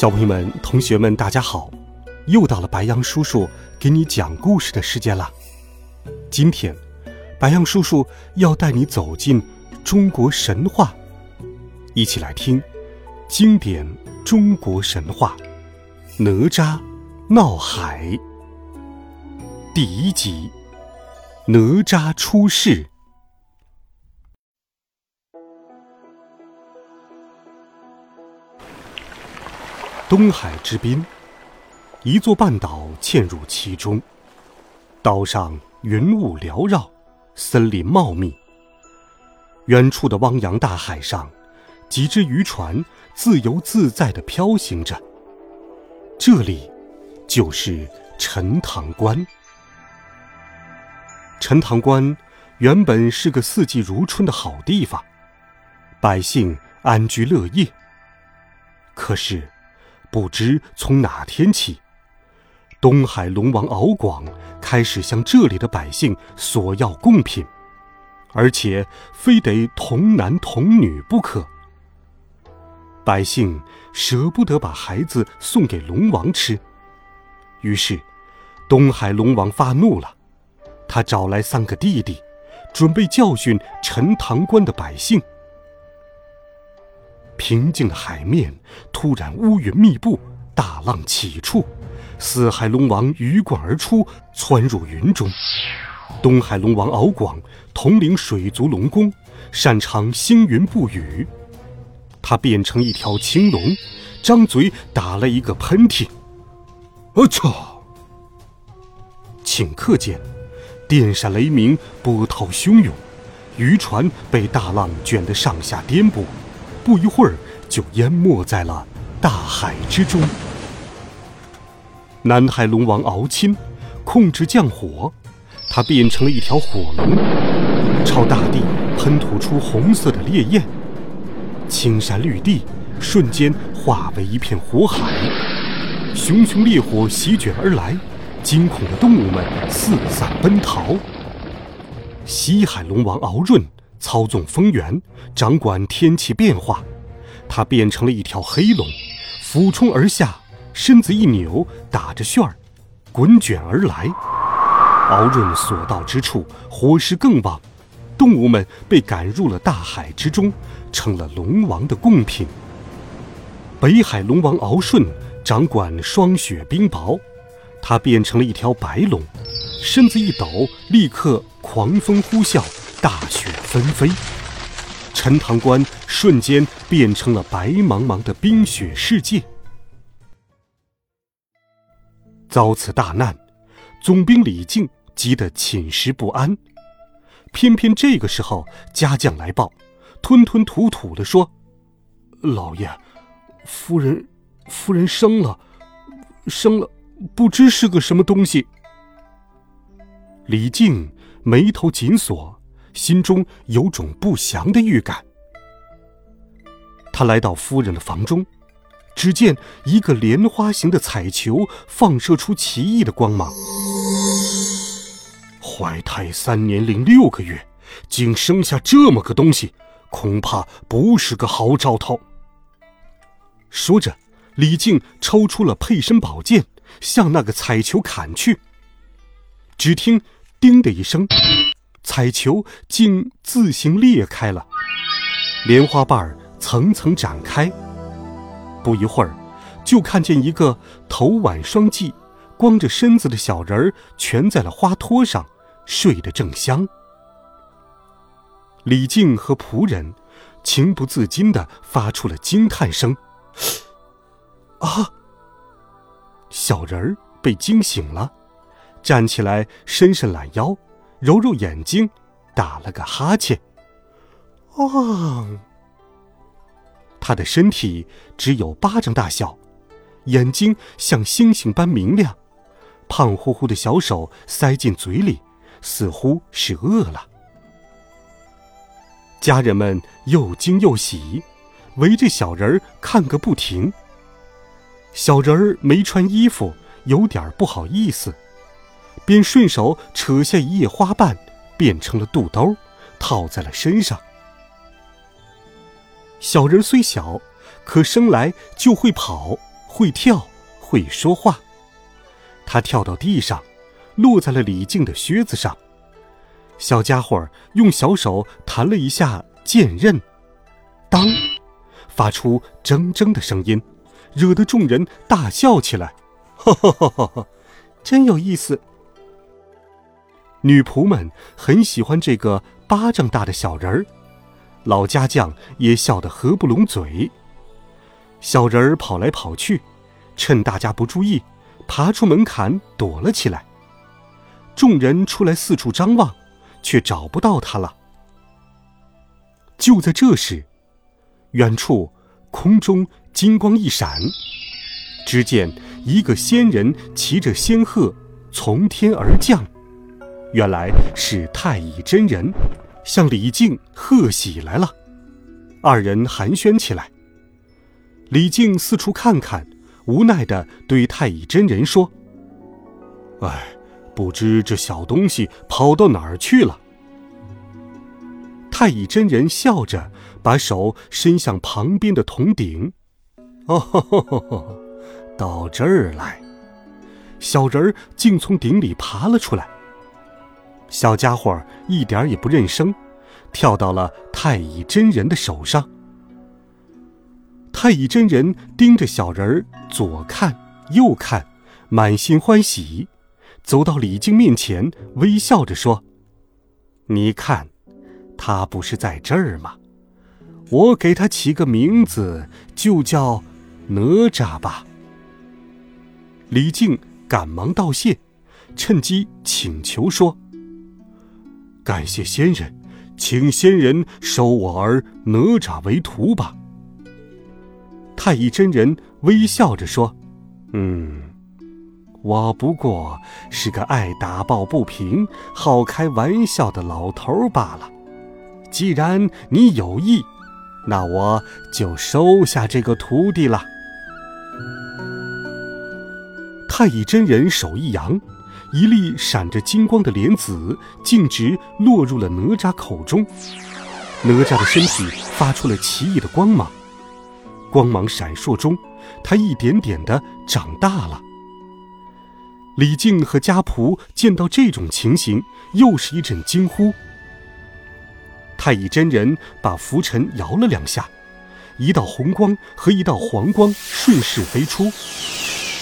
小朋友们、同学们，大家好！又到了白羊叔叔给你讲故事的时间了。今天，白羊叔叔要带你走进中国神话，一起来听经典中国神话《哪吒闹海》第一集：哪吒出世。东海之滨，一座半岛嵌入其中。岛上云雾缭绕，森林茂密。远处的汪洋大海上，几只渔船自由自在地飘行着。这里，就是陈塘关。陈塘关原本是个四季如春的好地方，百姓安居乐业。可是，不知从哪天起，东海龙王敖广开始向这里的百姓索要贡品，而且非得童男童女不可。百姓舍不得把孩子送给龙王吃，于是东海龙王发怒了，他找来三个弟弟，准备教训陈塘关的百姓。平静的海面突然乌云密布，大浪起处，四海龙王鱼贯而出，窜入云中。东海龙王敖广统领水族龙宫，擅长星云布雨。他变成一条青龙，张嘴打了一个喷嚏。我操！顷刻间，电闪雷鸣，波涛汹涌，渔船被大浪卷得上下颠簸。不一会儿，就淹没在了大海之中。南海龙王敖钦控制降火，他变成了一条火龙，朝大地喷吐出红色的烈焰，青山绿地瞬间化为一片火海，熊熊烈火席卷而来，惊恐的动物们四散奔逃。西海龙王敖润。操纵风源，掌管天气变化，他变成了一条黑龙，俯冲而下，身子一扭，打着旋儿，滚卷而来。敖润所到之处，火势更旺，动物们被赶入了大海之中，成了龙王的贡品。北海龙王敖顺掌管霜雪冰雹，他变成了一条白龙，身子一抖，立刻狂风呼啸。大雪纷飞，陈塘关瞬间变成了白茫茫的冰雪世界。遭此大难，总兵李靖急得寝食不安。偏偏这个时候，家将来报，吞吞吐吐的说：“老爷，夫人，夫人生了，生了，不知是个什么东西。”李靖眉头紧锁。心中有种不祥的预感。他来到夫人的房中，只见一个莲花形的彩球放射出奇异的光芒。怀胎三年零六个月，竟生下这么个东西，恐怕不是个好兆头。说着，李靖抽出了配身宝剑，向那个彩球砍去。只听“叮”的一声。彩球竟自行裂开了，莲花瓣儿层层展开。不一会儿，就看见一个头挽双髻、光着身子的小人儿蜷在了花托上，睡得正香。李靖和仆人情不自禁地发出了惊叹声：“啊！”小人儿被惊醒了，站起来，伸伸懒腰。揉揉眼睛，打了个哈欠。啊！他的身体只有巴掌大小，眼睛像星星般明亮，胖乎乎的小手塞进嘴里，似乎是饿了。家人们又惊又喜，围着小人儿看个不停。小人儿没穿衣服，有点不好意思，便顺手扯下一叶花瓣，变成了肚兜，套在了身上。小人虽小，可生来就会跑、会跳、会说话。他跳到地上，落在了李靖的靴子上。小家伙用小手弹了一下剑刃，当，发出铮铮的声音。惹得众人大笑起来，哈哈哈哈哈！真有意思。女仆们很喜欢这个巴掌大的小人儿，老家将也笑得合不拢嘴。小人儿跑来跑去，趁大家不注意，爬出门槛躲了起来。众人出来四处张望，却找不到他了。就在这时，远处空中。金光一闪，只见一个仙人骑着仙鹤从天而降，原来是太乙真人，向李靖贺喜来了。二人寒暄起来。李靖四处看看，无奈地对太乙真人说：“哎，不知这小东西跑到哪儿去了。”太乙真人笑着，把手伸向旁边的铜鼎。哦，到这儿来！小人儿竟从鼎里爬了出来。小家伙一点也不认生，跳到了太乙真人的手上。太乙真人盯着小人儿左看右看，满心欢喜，走到李靖面前，微笑着说：“你看，他不是在这儿吗？我给他起个名字，就叫……”哪吒吧！李靖赶忙道谢，趁机请求说：“感谢仙人，请仙人收我儿哪吒为徒吧。”太乙真人微笑着说：“嗯，我不过是个爱打抱不平、好开玩笑的老头罢了。既然你有意，那我就收下这个徒弟了。”太乙真人手一扬，一粒闪着金光的莲子径直落入了哪吒口中。哪吒的身体发出了奇异的光芒，光芒闪烁中，他一点点的长大了。李靖和家仆见到这种情形，又是一阵惊呼。太乙真人把拂尘摇了两下，一道红光和一道黄光顺势飞出，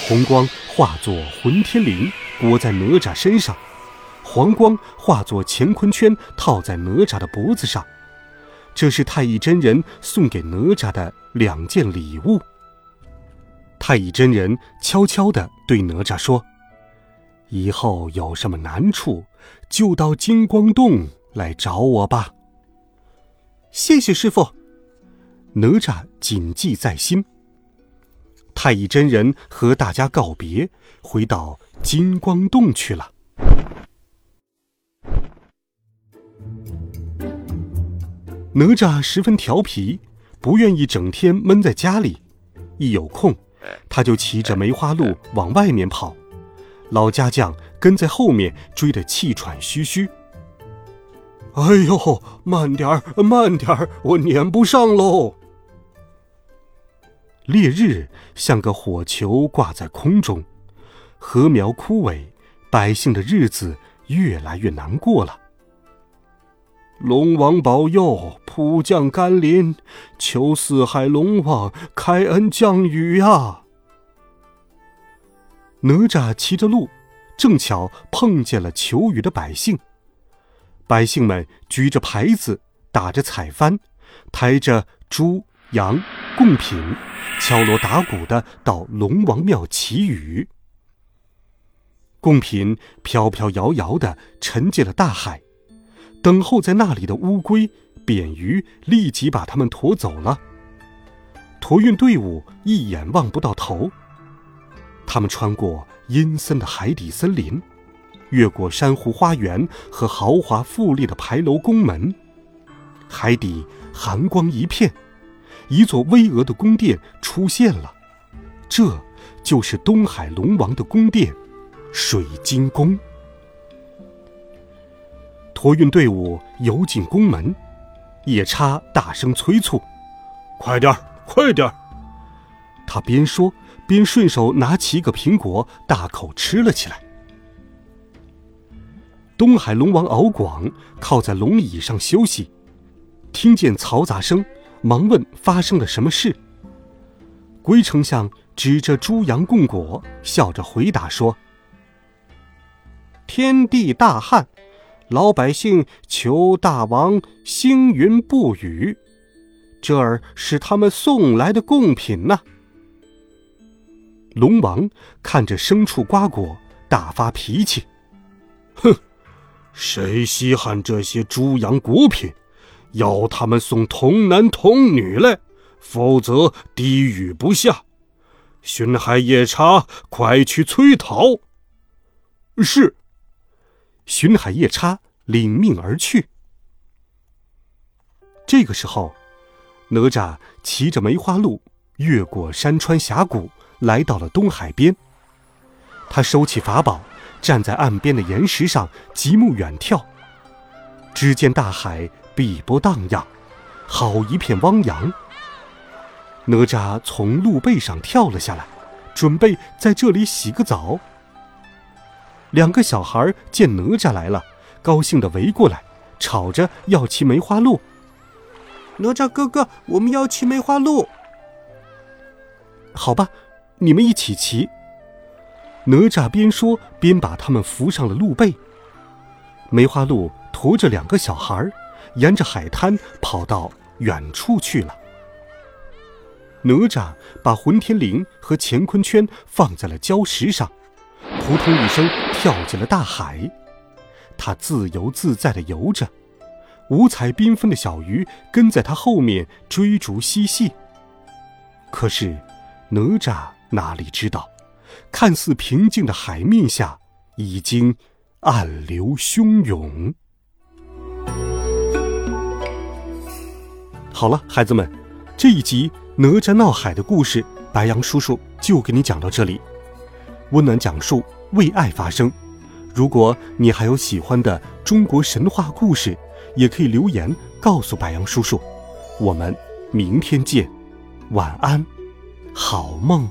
红光。化作混天绫裹在哪吒身上，黄光化作乾坤圈套在哪吒的脖子上。这是太乙真人送给哪吒的两件礼物。太乙真人悄悄地对哪吒说：“以后有什么难处，就到金光洞来找我吧。”谢谢师傅。哪吒谨记在心。太乙真人和大家告别，回到金光洞去了。哪吒十分调皮，不愿意整天闷在家里，一有空，他就骑着梅花鹿往外面跑。老家将跟在后面追得气喘吁吁。哎呦，慢点儿，慢点儿，我撵不上喽！烈日像个火球挂在空中，禾苗枯萎，百姓的日子越来越难过了。龙王保佑，普降甘霖，求四海龙王开恩降雨呀！哪吒骑着鹿，正巧碰见了求雨的百姓。百姓们举着牌子，打着彩幡，抬着猪羊贡品。敲锣打鼓的到龙王庙祈雨，贡品飘飘摇摇的沉进了大海，等候在那里的乌龟、扁鱼立即把它们驮走了。驼运队伍一眼望不到头。他们穿过阴森的海底森林，越过珊瑚花园和豪华富丽的牌楼宫门，海底寒光一片，一座巍峨的宫殿出现了。这就是东海龙王的宫殿——水晶宫。托运队伍游进宫门，夜叉大声催促：“快点儿，快点儿！”他边说边顺手拿起一个苹果，大口吃了起来。东海龙王敖广靠在龙椅上休息，听见嘈杂声，忙问发生了什么事。龟丞相指着猪羊供果，笑着回答说：“天地大旱。”老百姓求大王星云不雨，这儿是他们送来的贡品呢。龙王看着牲畜瓜果，大发脾气：“哼，谁稀罕这些猪羊果品？要他们送童男童女来，否则地狱不下。巡海夜叉，快去催讨。”是。巡海夜叉领命而去。这个时候，哪吒骑着梅花鹿，越过山川峡谷，来到了东海边。他收起法宝，站在岸边的岩石上，极目远眺。只见大海碧波荡漾，好一片汪洋。哪吒从鹿背上跳了下来，准备在这里洗个澡。两个小孩见哪吒来了，高兴的围过来，吵着要骑梅花鹿。哪吒哥哥，我们要骑梅花鹿。好吧，你们一起骑。哪吒边说边把他们扶上了鹿背。梅花鹿驮着两个小孩，沿着海滩跑到远处去了。哪吒把混天绫和乾坤圈放在了礁石上。扑通一声，跳进了大海。他自由自在地游着，五彩缤纷的小鱼跟在他后面追逐嬉戏。可是，哪吒哪里知道，看似平静的海面下已经暗流汹涌。好了，孩子们，这一集《哪吒闹海》的故事，白杨叔叔就给你讲到这里。温暖讲述，为爱发声。如果你还有喜欢的中国神话故事，也可以留言告诉白杨叔叔。我们明天见，晚安，好梦。